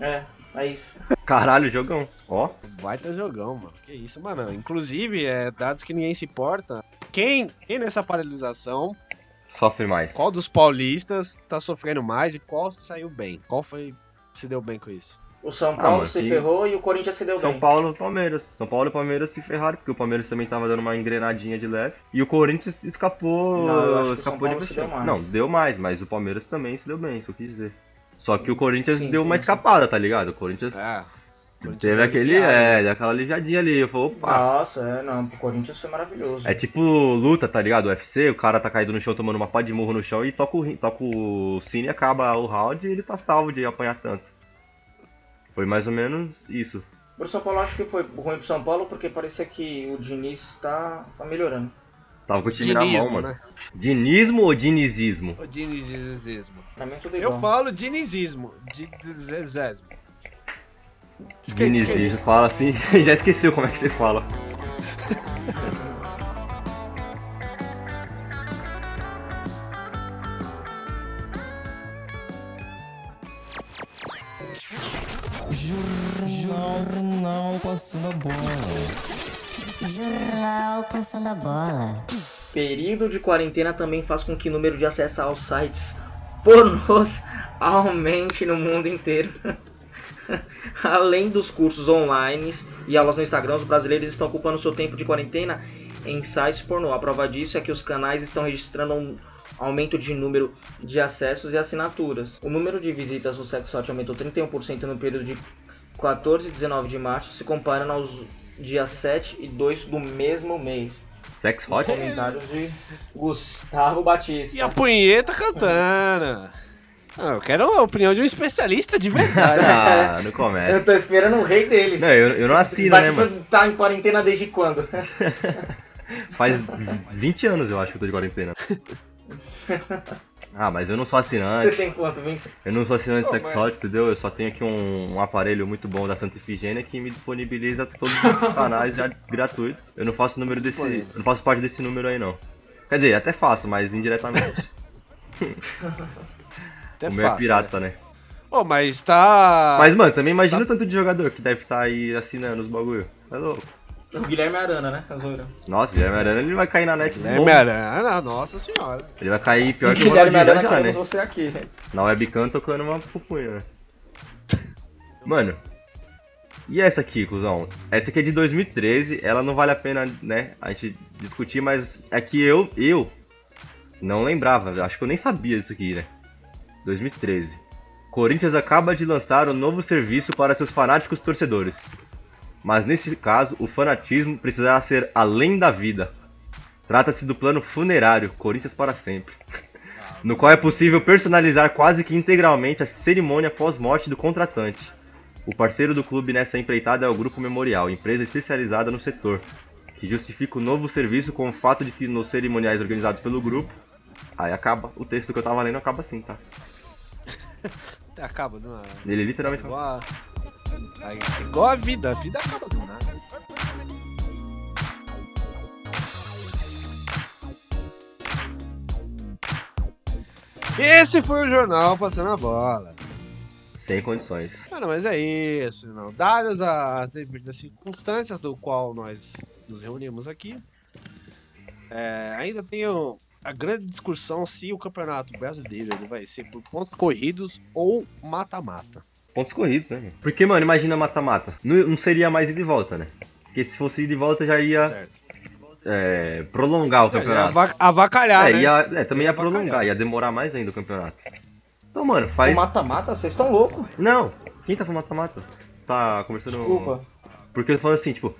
É, é isso. Caralho, jogão. Ó, Baita jogão, mano. Que isso, mano. Inclusive, é, dados que ninguém se importa. Quem, quem nessa paralisação, sofre mais. qual dos paulistas tá sofrendo mais e qual saiu bem? Qual foi se deu bem com isso? O São Ah, Paulo mano, se que- ferrou e o Corinthians se deu São bem. Paulo e Palmeiras. São Paulo e Palmeiras se ferraram, porque o Palmeiras também tava dando uma engrenadinha de leve. E o Corinthians escapou. Não, eu acho que o São escapou Paulo de se deu mais. Não, deu mais, mas o Palmeiras também se deu bem, isso eu quis dizer. Só que o Corinthians sim, deu sim, uma sim. escapada, tá ligado? O Corinthians Ah, Corinthians teve aquele. aliviado, É, né? aquela aliviadinha ali. Eu falei, opa. Nossa, é, não, o Corinthians foi maravilhoso. É tipo luta, tá ligado? O UFC, o cara tá caído no chão tomando uma pá de murro no chão e toca o, toca o sino e acaba o round e ele tá salvo de apanhar tanto. Foi mais ou menos isso. Pro São Paulo acho que foi ruim pro São Paulo porque parecia que o Diniz tá, tá melhorando. Tava com o time na mão, Dinismo, mano. né? Dinismo ou dinizismo? O dinizismo. Pra mim é tudo igual. Eu falo dinizismo. Dinizismo. Dinizismo, fala assim. Já esqueceu como é que você fala. Jornal passando a bola. Jornal passando a bola. Período de quarentena também faz com que o número de acessos aos sites pornôs aumente no mundo inteiro. Além dos cursos online e aulas no Instagram, os brasileiros estão ocupando seu tempo de quarentena em sites pornô. A prova disso é que os canais estão registrando um aumento de número de acessos e assinaturas. O número de visitas no sexote aumentou 31% no período de 14 e 19 de março, se comparando aos dias 7 e 2 do mesmo mês. Sex hot? comentários de Gustavo Batista. E a punheta cantando. Ah, eu quero a opinião de um especialista de verdade. Ah, não começa. Eu tô esperando o rei deles. Não, eu, eu não assino, né, Batista mano? tá em quarentena desde quando? Faz 20 anos eu acho que eu tô de quarentena. Ah, mas eu não sou Você assinante. tem quanto? 20? Eu não sou assinante Pô, Sex mas- Hot, entendeu? Eu só tenho aqui um, um aparelho muito bom da Santa Ifigênia que me disponibiliza todos os canais já gratuitos. Eu não faço número desse. Eu não faço parte desse número aí não. Quer dizer, até faço, mas indiretamente. Até o meu é pirata, né? né? Ô, mas tá. Mas, mano, também imagina o tanto de jogador que deve estar aí assinando os bagulho. É louco. O Guilherme Arana, né? Zoeira. Nossa, Guilherme Arana ele vai cair na net bom. Arana, nossa senhora. Ele vai cair pior que o Guilherme Arana, já, né? você aqui. Na webcam tocando uma pupunha, né? Mano, e essa aqui, cuzão? Essa aqui é de 2013, ela não vale a pena, né, a gente discutir, mas é que eu, eu não lembrava, acho que eu nem sabia disso aqui, né? 2013. Corinthians acaba de lançar um novo serviço para seus fanáticos torcedores. Mas nesse caso, o fanatismo precisará ser além da vida. Trata-se do plano funerário Corinthians para sempre, no qual é possível personalizar quase que integralmente a cerimônia pós-morte do contratante. O parceiro do clube nessa empreitada é o Grupo Memorial, empresa especializada no setor, que justifica o novo serviço com o fato de que nos cerimoniais organizados pelo grupo, aí acaba, o texto que eu tava lendo acaba assim, tá? Acaba do nada. Ele literalmente. Aí, igual a vida, a vida acaba do nada. Esse foi o jornal passando a bola. sem condições. Cara, mas é isso, não. Dadas as devidas circunstâncias do qual nós nos reunimos aqui, é, ainda tenho a grande discussão se o campeonato brasileiro ele vai ser por pontos corridos ou mata-mata. Pontos corridos, né? mano? Porque, mano, imagina mata-mata. Não, não seria mais ida e volta, né? Porque se fosse ida e volta já ia Certo. é, prolongar o campeonato. ava- avacalhar, É, né? ia, é, também Ia ia prolongar, ia demorar mais ainda o campeonato. Então, mano, O faz. mata-mata, vocês estão loucos. Não, quem tá falando mata-mata? Tá conversando. Desculpa. Porque eu falo assim, tipo,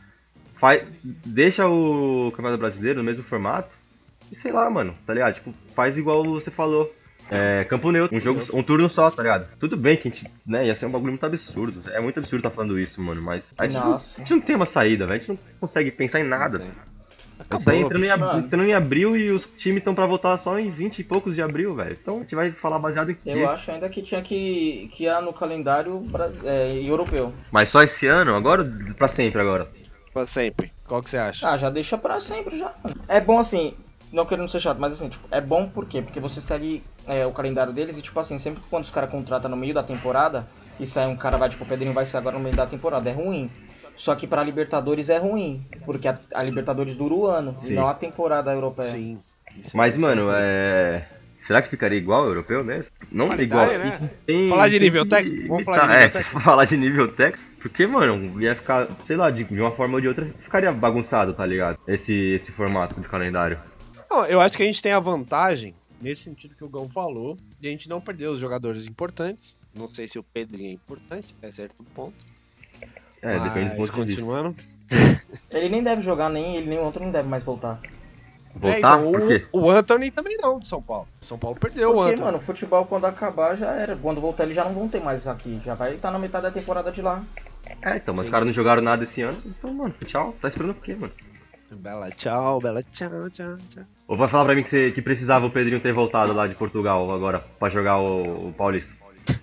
faz, deixa o Campeonato Brasileiro no mesmo formato e sei lá, mano, tá ligado? Tipo, faz igual você falou. É, campo neutro, um jogo, um turno só, tá ligado? Tudo bem que a gente, né, ia ser um bagulho muito absurdo. É muito absurdo tá falando isso, mano, mas a gente, não, a gente não tem uma saída, velho. A gente não consegue pensar em nada. tem. A gente tá entrando em, entrando em abril e os times estão pra voltar só em 20 e poucos de abril, velho. Então a gente vai falar baseado em quê? Eu acho ainda que tinha que, que ir no calendário é, europeu. Mas só esse ano, agora, pra sempre agora. Pra sempre. Qual que você acha? Ah, já deixa pra sempre já. É bom assim, não querendo ser chato, mas assim, tipo, é bom por quê? Porque você segue é, o calendário deles e, tipo assim, sempre que quando os caras contratam no meio da temporada e sai um cara, vai, tipo, o Pedrinho vai sair agora no meio da temporada, é ruim. Só que pra Libertadores é ruim, porque a, a Libertadores dura o ano, e Sim. não a temporada europeia. Sim. Isso- Mas, isso mano, é- é. Será que ficaria igual ao europeu mesmo? Não é igual. Né? Tem- Falar de nível técnico? Vamos falar de nível é, técnico? falar de nível técnico. Porque, mano, ia ficar, sei lá, de, de uma forma ou de outra, ficaria bagunçado, tá ligado? Esse, esse formato de calendário. Não, eu acho que a gente tem a vantagem, nesse sentido que o Gão falou, de a gente não perder os jogadores importantes. Não sei se o Pedrinho é importante, até certo ponto. É, depende do Mas, ponto de vista. continuando. Ele nem deve jogar, nem ele, nem o outro não deve mais voltar. Voltar? É, então, Por quê? o, o Anthony também não, de São Paulo. São Paulo perdeu o Porque, Anthony. mano, o futebol quando acabar já era. Quando voltar eles já não vão ter mais aqui. Já vai estar na metade da temporada de lá. É, então, mas Sim. os caras não jogaram nada esse ano. Então, mano, tchau. Tá esperando o quê, mano? Bela tchau, bela tchau, tchau, tchau. Ou vai falar pra mim que, você- que precisava o Pedrinho ter voltado lá de Portugal agora pra jogar o, o Paulista?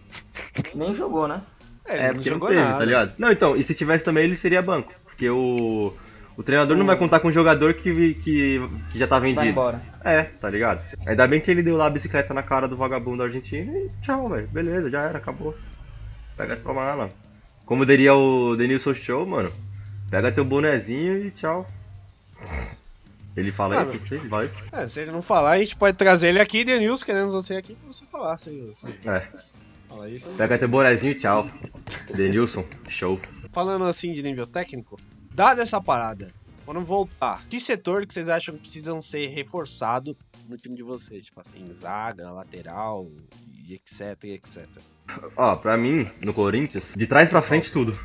Nem jogou, né? É, ele É, não porque não jogou teve, nada. tá ligado? Não, então, e se tivesse também ele seria banco. Porque o. O treinador não vai contar com um jogador que, que, que já tá Vai vendido. embora. É, tá ligado? Ainda bem que ele deu lá a bicicleta na cara do vagabundo argentino e tchau, velho. Beleza, já era, acabou. Pega tua mala. Como diria o Denilson Show, mano. Pega teu bonezinho e tchau. Ele fala Mano. isso, você vai. É, se ele não falar, a gente pode trazer ele aqui, Denilson, querendo você aqui, pra você falar. Você É, falar isso. pega teu bonezinho tchau. Denilson, show. Falando assim de nível técnico, dada essa parada, quando voltar, que setor que vocês acham que precisam ser reforçado no time de vocês? Tipo assim, zaga, lateral, e etc, etc. Ó, pra mim, no Corinthians, de trás pra frente tudo.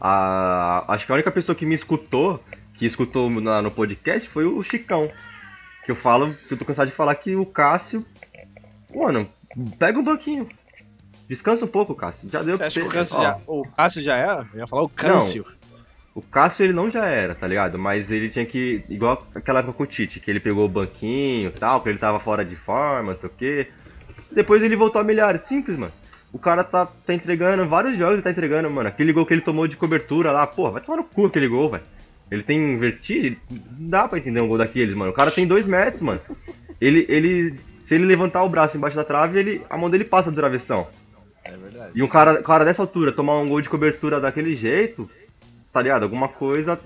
Acho que a única pessoa que me escutou, que escutou na- no podcast, foi o Chicão. Que eu falo, que eu tô cansado de falar que o Cássio. Mano, pega um banquinho. Descansa um pouco, Cássio. Já deu Você acha que o. Cássio Ó, já, o Cássio já era? Eu ia falar o Câncio. O Cássio ele não já era, tá ligado? Mas ele tinha que. Igual aquela época com o Tite, que ele pegou o banquinho e tal, que ele tava fora de forma, não sei o quê. Depois ele voltou a milhares. Simples, mano. O cara tá, tá entregando vários jogos, ele tá entregando, mano. Aquele gol que ele tomou de cobertura lá, pô, vai tomar no cu aquele gol, velho. Ele tem vertigem, não dá pra entender um gol daqueles, mano. O cara tem dois metros, mano. Ele, ele, se ele levantar o braço embaixo da trave, ele, a mão dele passa do travessão. É verdade. E um cara, cara dessa altura tomar um gol de cobertura daquele jeito, tá ligado? Alguma coisa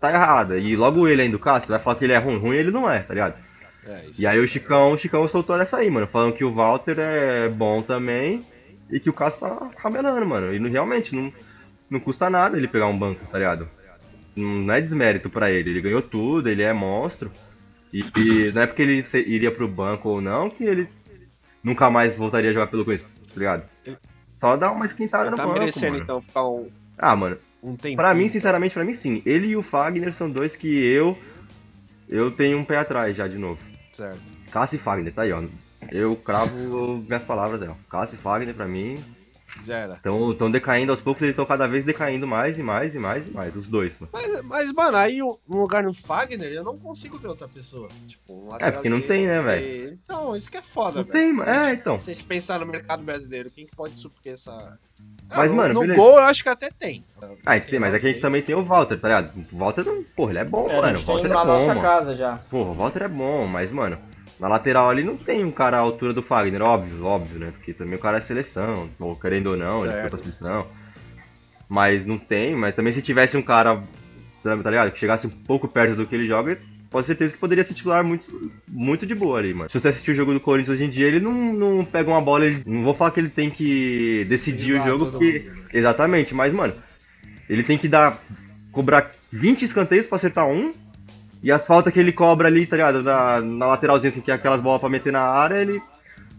tá errada. E logo ele ainda, o Cássio, vai falar que ele é ruim, ruim ele não é, tá ligado? É isso. E aí o Chicão, o Chicão soltou essa aí, mano, falando que o Walter é bom também, e que o Cássio tá ramelando, mano. E não- realmente não, não custa nada ele pegar um banco, tá ligado? Não é desmérito pra ele, ele ganhou tudo, ele é monstro. E, e não é porque ele iria pro banco ou não que ele nunca mais voltaria a jogar pelo Corinthians, tá ligado? Só dá uma esquentada no Tá banco, merecendo mano. então ficar um, Ah, mano, um tempo. Pra mim, sinceramente, pra mim sim. Ele e o Fagner são dois que eu eu tenho um pé atrás já de novo. Certo. Cássio e Fagner, tá aí, ó. Eu cravo minhas palavras aí, ó. Cássio e Fagner, pra mim, Já era. estão decaindo aos poucos, eles estão cada vez decaindo mais e mais e mais e mais, os dois, mano. Mas, mas, mano, aí no lugar do Fagner, eu não consigo ver outra pessoa. Tipo, um lateral porque não tem, né, velho? Então, isso que é foda, Não velho. tem, Se mano. a É, gente- então. Se a gente pensar no mercado brasileiro, quem que pode suprir essa. Mas, no, mano, no beleza. gol eu acho que até tem. Ah, a gente tem, mas aqui a gente também tem o Walter, tá ligado? O Walter, não- porra, ele é bom, É, a mano. gente O tem Walter na é bom, nossa mano. casa já. Porra, o Walter é bom, mas, mano, na lateral ali não tem um cara à altura do Fagner, óbvio, óbvio, né? Porque também o cara é seleção, ou querendo ou não, ele foi Certo. pra seleção. Mas não tem, mas também se tivesse um cara, sabe, tá ligado? Que chegasse um pouco perto do que ele joga, pode certeza que poderia ser titular muito, muito de boa ali, mano. Se você assistir o jogo do Corinthians hoje em dia, ele não, não pega uma bola, ele, não vou falar que ele tem que decidir o jogo, porque. Exatamente, mas, mano, ele tem que dar. cobrar 20 escanteios pra acertar um. E as faltas que ele cobra ali, tá ligado? Na, na lateralzinha, assim, que é aquelas bolas pra meter na área, ele.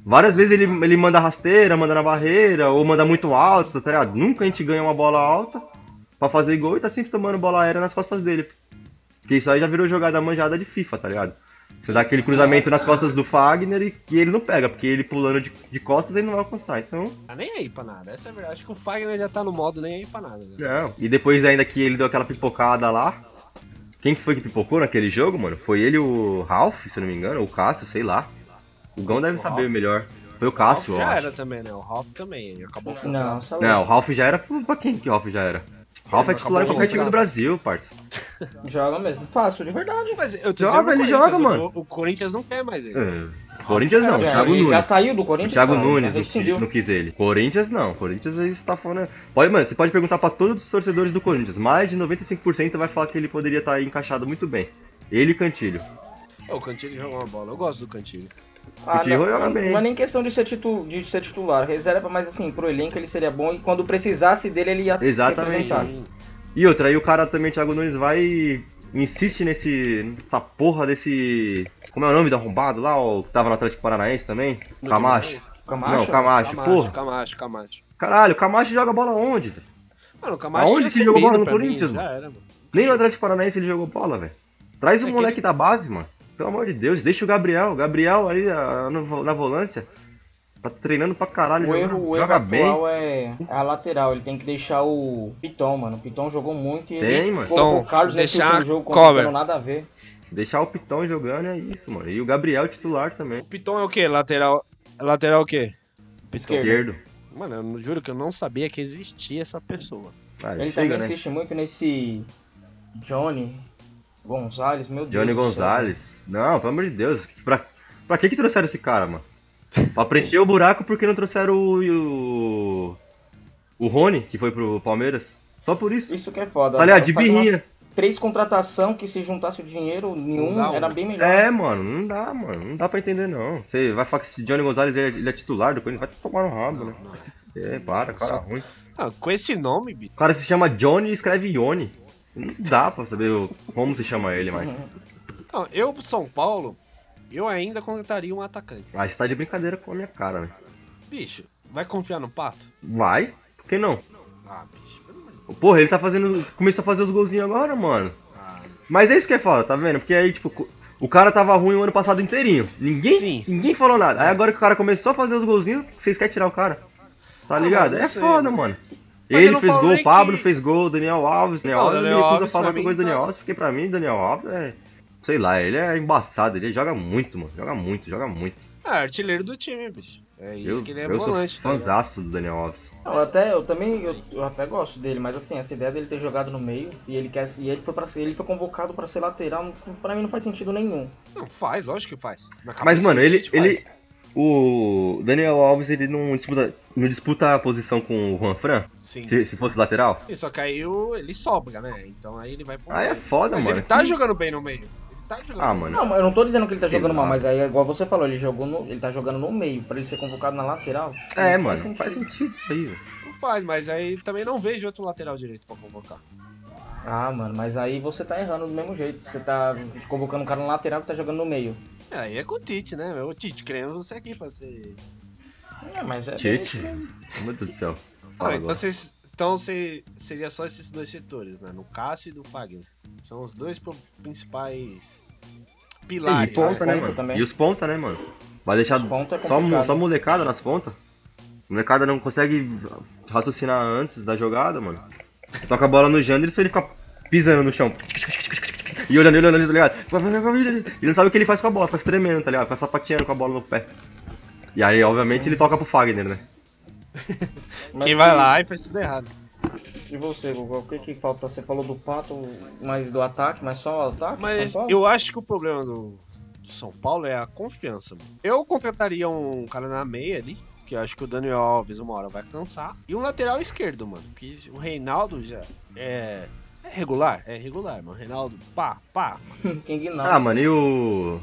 Várias vezes ele, ele manda rasteira, manda na barreira, ou manda muito alto, tá ligado? Nunca a gente ganha uma bola alta pra fazer gol e tá sempre tomando bola aérea nas costas dele. Porque isso aí já virou jogada manjada de FIFA, tá ligado? Você dá aquele cruzamento nas costas do Fagner e, e ele não pega, porque ele pulando de, de costas ele não vai alcançar. Então, Tá nem aí pra nada. Essa é a verdade. Acho que o Fagner já tá no modo nem aí pra nada. Né? não. E depois ainda que ele deu aquela pipocada lá. Quem que foi que pipocou naquele jogo, mano? Foi ele o Ralph, se eu não me engano, ou o Cássio, sei lá. O Gão deve saber melhor. Foi o O Ralph Cássio, ó. já era também, né? O Ralph também. Ele acabou com Não, só Não, o Ralph já era pra quem que o Ralph já era? O Ralph é titular em qualquer o time do. Brasil, parça. Joga mesmo. Fácil, de verdade. Mas eu tô Joga, ele o Corinthians, joga, o- mano. O, Corinthians não quer mais ele. É. Corinthians não, Já, Thiago ele já Nunes. saiu do Corinthians? Thiago cara, Nunes não, quis- não quis ele. Corinthians não, Corinthians aí está falando. Pode, mano, você pode perguntar pra todos os torcedores do Corinthians. Mais de 95% vai falar que ele poderia estar aí encaixado muito bem. Ele e Cantilho. O Cantilho jogou uma bola. Eu gosto do Cantilho. Ah, não, joga não, bem. não é nem questão de ser, titu, de ser titular, reserva, mas assim, pro elenco ele seria bom e quando precisasse dele ele ia Exatamente. representar. E outra, aí o cara também, Thiago Nunes, vai insiste nesse. nessa porra desse. Como é o nome do arrombado lá, o que tava no Atlético Paranaense também? No Camacho. Camacho? Não, Camacho, Camacho, porra. Camacho, Camacho. Caralho, o Camacho joga bola onde? Mano, o Camacho Aonde que jogou bola no pra mim, Corinthians, Já era, mano. Nem no Atlético Paranaense ele jogou bola, velho. Traz o É que moleque da base, mano. Pelo amor de Deus, deixa o Gabriel. O Gabriel aí ah, na volância. Tá treinando pra caralho. O joga, erro, o erro joga bem. atual é é a lateral, ele tem que deixar o Piton, mano. O Piton jogou muito e Tem, ele mano. colocou Então, o Carlos nesse deixar último jogo com o Piton, nada a ver. Deixar o Pitão jogando é isso, mano. E o Gabriel titular também. O Piton é o quê? Lateral. Lateral o quê? Esquerdo. Esquerdo. Mano, eu não- juro que eu não sabia que existia essa pessoa. Ah, Ele chega, também né? insiste muito nesse Johnny Gonzalez, meu Deus. Johnny. Gonzalez. Não, pelo amor de Deus. Pra, pra que que trouxeram esse cara, mano? Pra preencher o buraco porque não trouxeram o, o. O Rony, que foi pro Palmeiras. Só por isso. Isso que é foda. Ligado? De birrinha. Três contratação que se juntasse o dinheiro em um, dá era bem melhor. É, mano, não dá, mano. Não dá pra entender, não. Você vai falar que esse Johnny Gonzalez ele é, ele é titular do Corinthians, vai tomar no rabo, né? É, para, cara ruim. Ah, com esse nome, bicho. O cara se chama Johnny e escreve Ione. Não dá pra saber o- como se chama ele, mas. Não, eu pro São Paulo, eu ainda contrataria um atacante. Ah, você tá de brincadeira com a minha cara, né? Bicho, vai confiar no Pato? Vai? Por que não? Ah, bicho. Porra, ele tá fazendo. Começou a fazer os golzinhos agora, mano. Mas é isso que é foda, tá vendo? Porque aí, tipo, o cara tava ruim o ano passado inteirinho. Ninguém, Sim. ninguém falou nada. Aí agora que o cara começou a fazer os golzinhos, vocês querem tirar o cara. Tá Ah, ligado? É sei, foda, mano. Mas Ele fez gol, o Pablo que- fez gol, Daniel Alves. Daniel Alves, Daniel Alves, qualquer mim, coisa do Daniel Alves, porque pra mim, Daniel Alves é. Sei lá, ele é embaçado, ele joga muito, mano. Joga muito, joga muito. Ah, artilheiro do time, bicho. É isso Eu, que ele é eu volante, sou tá do Daniel Alves. Eu até, eu também, eu, eu até gosto dele, mas assim, essa ideia dele ter jogado no meio e ele quer, e ele foi para ele foi convocado pra ser lateral, pra mim não faz sentido nenhum. Não, faz, lógico que faz. Mas, mano, ele, ele. faz. O Daniel Alves, ele não disputa, não disputa a posição com o Juan Fran? Sim. Se, se fosse lateral? E só que aí o- ele sobra, né? Então aí ele vai pro Ah, é foda, Mas mano. ele tá jogando bem no meio. Tá jogando. Ah, mano. Não, mas eu não tô dizendo que ele tá jogando mal, Exato. mas aí é igual você falou, ele jogou no, ele tá jogando no meio, pra ele ser convocado na lateral. É, não mano, faz faz sentido. isso aí, velho. Não faz, mas aí também não vejo outro lateral direito pra convocar. Ah, mano, mas aí você tá errando do mesmo jeito. Você tá convocando um cara na lateral que tá jogando no meio. Aí é com o Tite, né? O Tite, queremos você aqui pra você. É, mas é. Tite. Meu Deus do céu. Ah, então vocês. Então se- seria só esses dois setores, né? No Cássio e do Fagner. São os dois principais E pilares. ponta, né, ponta mano? E os ponta, né, mano? Vai deixar é só, só molecada nas pontas? Molecada não consegue raciocinar antes da jogada, mano. Toca a bola no Janderson e ele fica pisando no chão. E olhando, olhando, olhando, tá ligado? Ele não sabe o que ele faz com a bola, faz tremendo, tá ligado? Fica sapateando com a bola no pé. E aí, obviamente, ele toca pro Fagner, né? Mas Quem vai lá e faz tudo errado. E você, Gugu, o que que falta? Você falou do Pato, mais do ataque, mas só o ataque? Mas eu acho que o problema do, do São Paulo é a confiança. Mano. Eu contrataria um cara na meia ali, que eu acho que o Daniel Alves uma hora vai cansar. E um lateral esquerdo, mano. Que o Reinaldo já é. É regular? É regular, mano. Reinaldo, pá, pá. Quem não. Ah, mano, e o.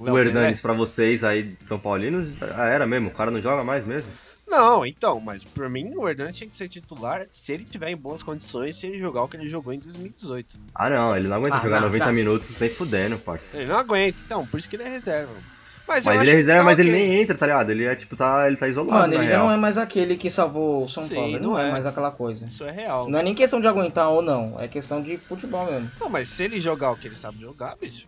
Léo O Hernandes Pelé? pra vocês aí de São Paulinos, ah, era mesmo, o cara não joga mais mesmo. Não, então, mas por mim o Hernandes tinha que ser titular se ele tiver em boas condições, se ele jogar o que ele jogou em 2018. Ah não, ele não aguenta Ah, jogar não, 90 tá. minutos sem fudendo, parceiro. Ele não aguenta, então, por isso que ele é reserva. Mas, Mas ele é reserva, tá mas ele ok. nem entra, tá ligado? Ele é tipo, tá. Ele tá isolado. Mano, ele já real. não é mais aquele que salvou o São Sim, Paulo. Ele não não é. é. mais aquela coisa. Isso é real. Não é nem questão de aguentar ou não, é questão de futebol mesmo. Não, mas se ele jogar o que ele sabe jogar, bicho.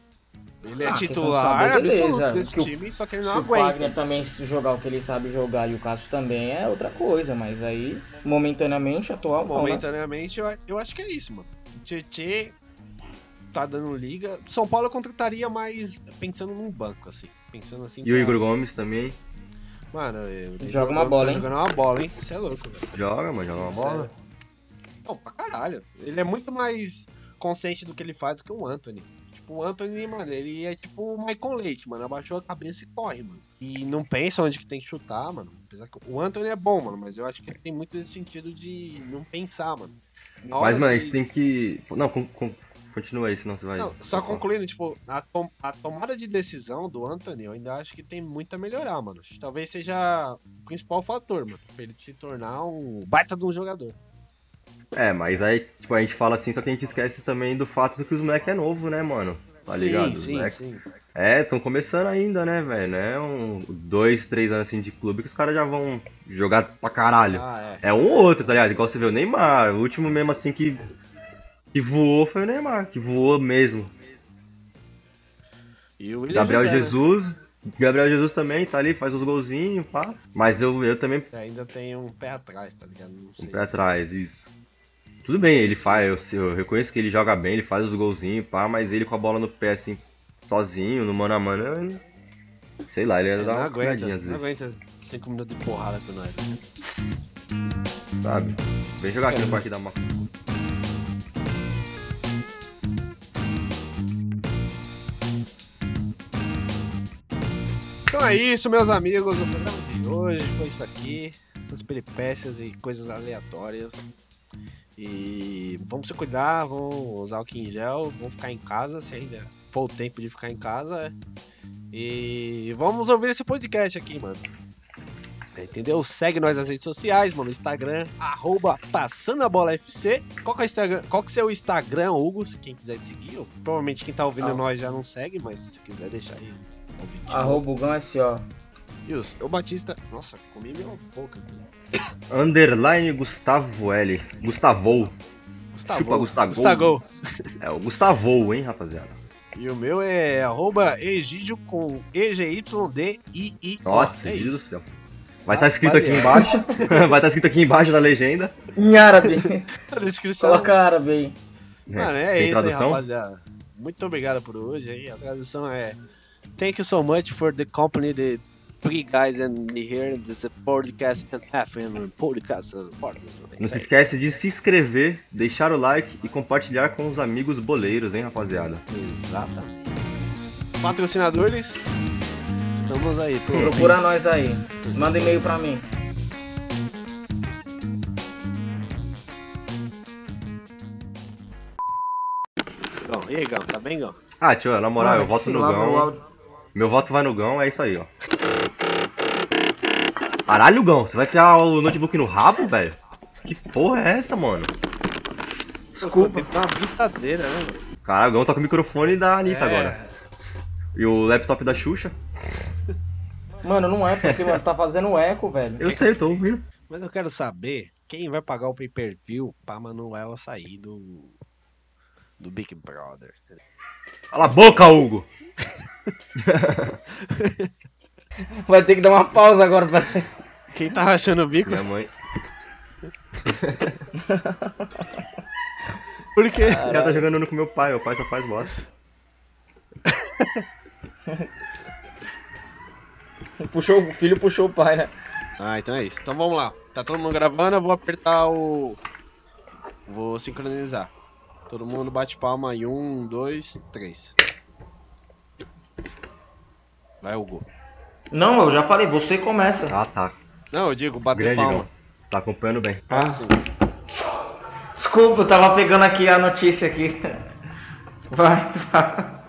Ele é Ah, titular saber, beleza. absoluto desse Que o- time, só que ele não Se o aguenta. Wagner também se jogar o que ele sabe jogar e o Cássio também é outra coisa, mas aí, momentaneamente, atual, né? Momentaneamente, eu, eu acho que é isso, mano. O Tietê tá dando liga. São Paulo eu contrataria mais pensando num banco, assim. Pensando assim. E o pra- Igor Gomes também Mano, eu- o Joga uma Gomes bola, tá hein? Jogando uma bola, hein? Você é louco, velho. joga, mas joga uma Sincero. bola. Não, pra caralho. Ele é muito mais consciente do que ele faz do que o Anthony. O Anthony, mano, ele é tipo o Michael Leite, mano. Abaixou a cabeça e corre, mano. E não pensa onde que tem que chutar, mano. Apesar que o Anthony é bom, mano, mas eu acho que ele tem muito esse sentido de não pensar, mano. Mas, mano, gente tem que. Não, con- con- continua aí, senão você vai. Não, só concluindo, tipo, a, tom- a tomada de decisão do Anthony, eu ainda acho que tem muito a melhorar, mano. Que Talvez seja o principal fator, mano, pra ele se tornar um baita de um jogador. É, mas aí, tipo, a gente fala assim, só que a gente esquece também do fato de que os moleque é novo, né, mano? Tá sim, ligado? Sim, moleque- sim. É, tão começando ainda, né, velho? Né? Um, dois, três anos assim de clube que os caras já vão jogar pra caralho. Ah, é. É um ou outro, tá ligado? Igual você vê o Neymar, o último mesmo assim que, que voou foi o Neymar, que voou mesmo. E o William Gabriel José, né? Jesus, Gabriel Jesus também tá ali, faz os golzinhos, pá. Mas eu, eu também Ainda tem um pé atrás, tá ligado? Um pé atrás, isso. Tudo bem, ele faz, eu, eu reconheço que ele joga bem, ele faz os golzinhos, pá, mas ele com a bola no pé assim, sozinho, no mano a mano, eu- sei lá, ele ia dar não uma aguenta, às não vezes, aguenta 5 minutos de porrada com nós. sabe? Vem jogar aqui no Parque da Macu. Então é isso, meus amigos. O programa de hoje foi isso aqui. Essas peripécias e coisas aleatórias. E vamos se cuidar, vamos usar o em gel, vamos ficar em casa, se ainda for o tempo de ficar em casa. E vamos ouvir esse podcast aqui, mano. Entendeu? Segue nós nas redes sociais, mano. Instagram, arroba Passando a Bola FC. Qual que é o Instagram? Qual que é o seu Instagram, Hugo? Se quem quiser seguir. Ou, provavelmente quem tá ouvindo Ah. nós já não segue, mas se quiser deixar aí. Arroba o Gão S.O. E o Batista. Nossa, comi minha boca. cara. Underline Gustavo L. Gustavo. Gustavo. Chupa, Gustavo. Gustavo. É o Gustavo, hein, rapaziada. E o meu é arroba Egídio com E-G-Y-D-I-I. Nossa, é Deus do isso. céu. Vai estar escrito aqui embaixo. Vai estar escrito aqui embaixo na legenda. Em árabe. A descrição. Coloca árabe aí. Mano, é Tem isso aí, tradução? rapaziada. Muito obrigado por hoje aí. A tradução é Thank you so much for the company the three guys and here this podcast and half in podcast. Não se esquece de se inscrever, deixar o like e compartilhar com os amigos boleiros, hein, rapaziada. Exatamente. Patrocinadores, estamos aí. Procura nós aí. Manda e-mail pra mim. Gão. E aí, Gão, tá bem, Gão? Ah, tio, na moral, eu voto no Gão. áudio. Meu voto vai no Gão, é isso aí, ó. Caralho, Gão, você vai enfiar o notebook no rabo, velho? Que porra é essa, mano? Desculpa. Tem uma brincadeira, né, mano? Caralho, o Gão tá com o microfone da Anitta É. agora. E o laptop da Xuxa? Mano, não é porque, mano, tá fazendo eco, velho. Eu sei, eu tô ouvindo. Mas eu quero saber quem vai pagar o pay-per-view pra Manuela sair do. do Big Brother. Cala a boca, Hugo! Vai ter que dar uma pausa agora pra. Quem tá rachando o bico? Minha mãe. Por quê? O cara tá jogando no com meu pai, meu pai só faz bosta. Puxou, o filho puxou o pai, né? Ah, então é isso. Então vamos lá. Tá todo mundo gravando, eu vou apertar o. Vou sincronizar. Todo mundo bate palma em um, dois, três. Vai, Hugo. Não, eu já falei, você começa. Ah, tá. Não, eu digo, bater Grande, palma. Gão. Tá acompanhando bem. Ah, Assim. desculpa, eu tava pegando aqui a notícia aqui. Vai, vai.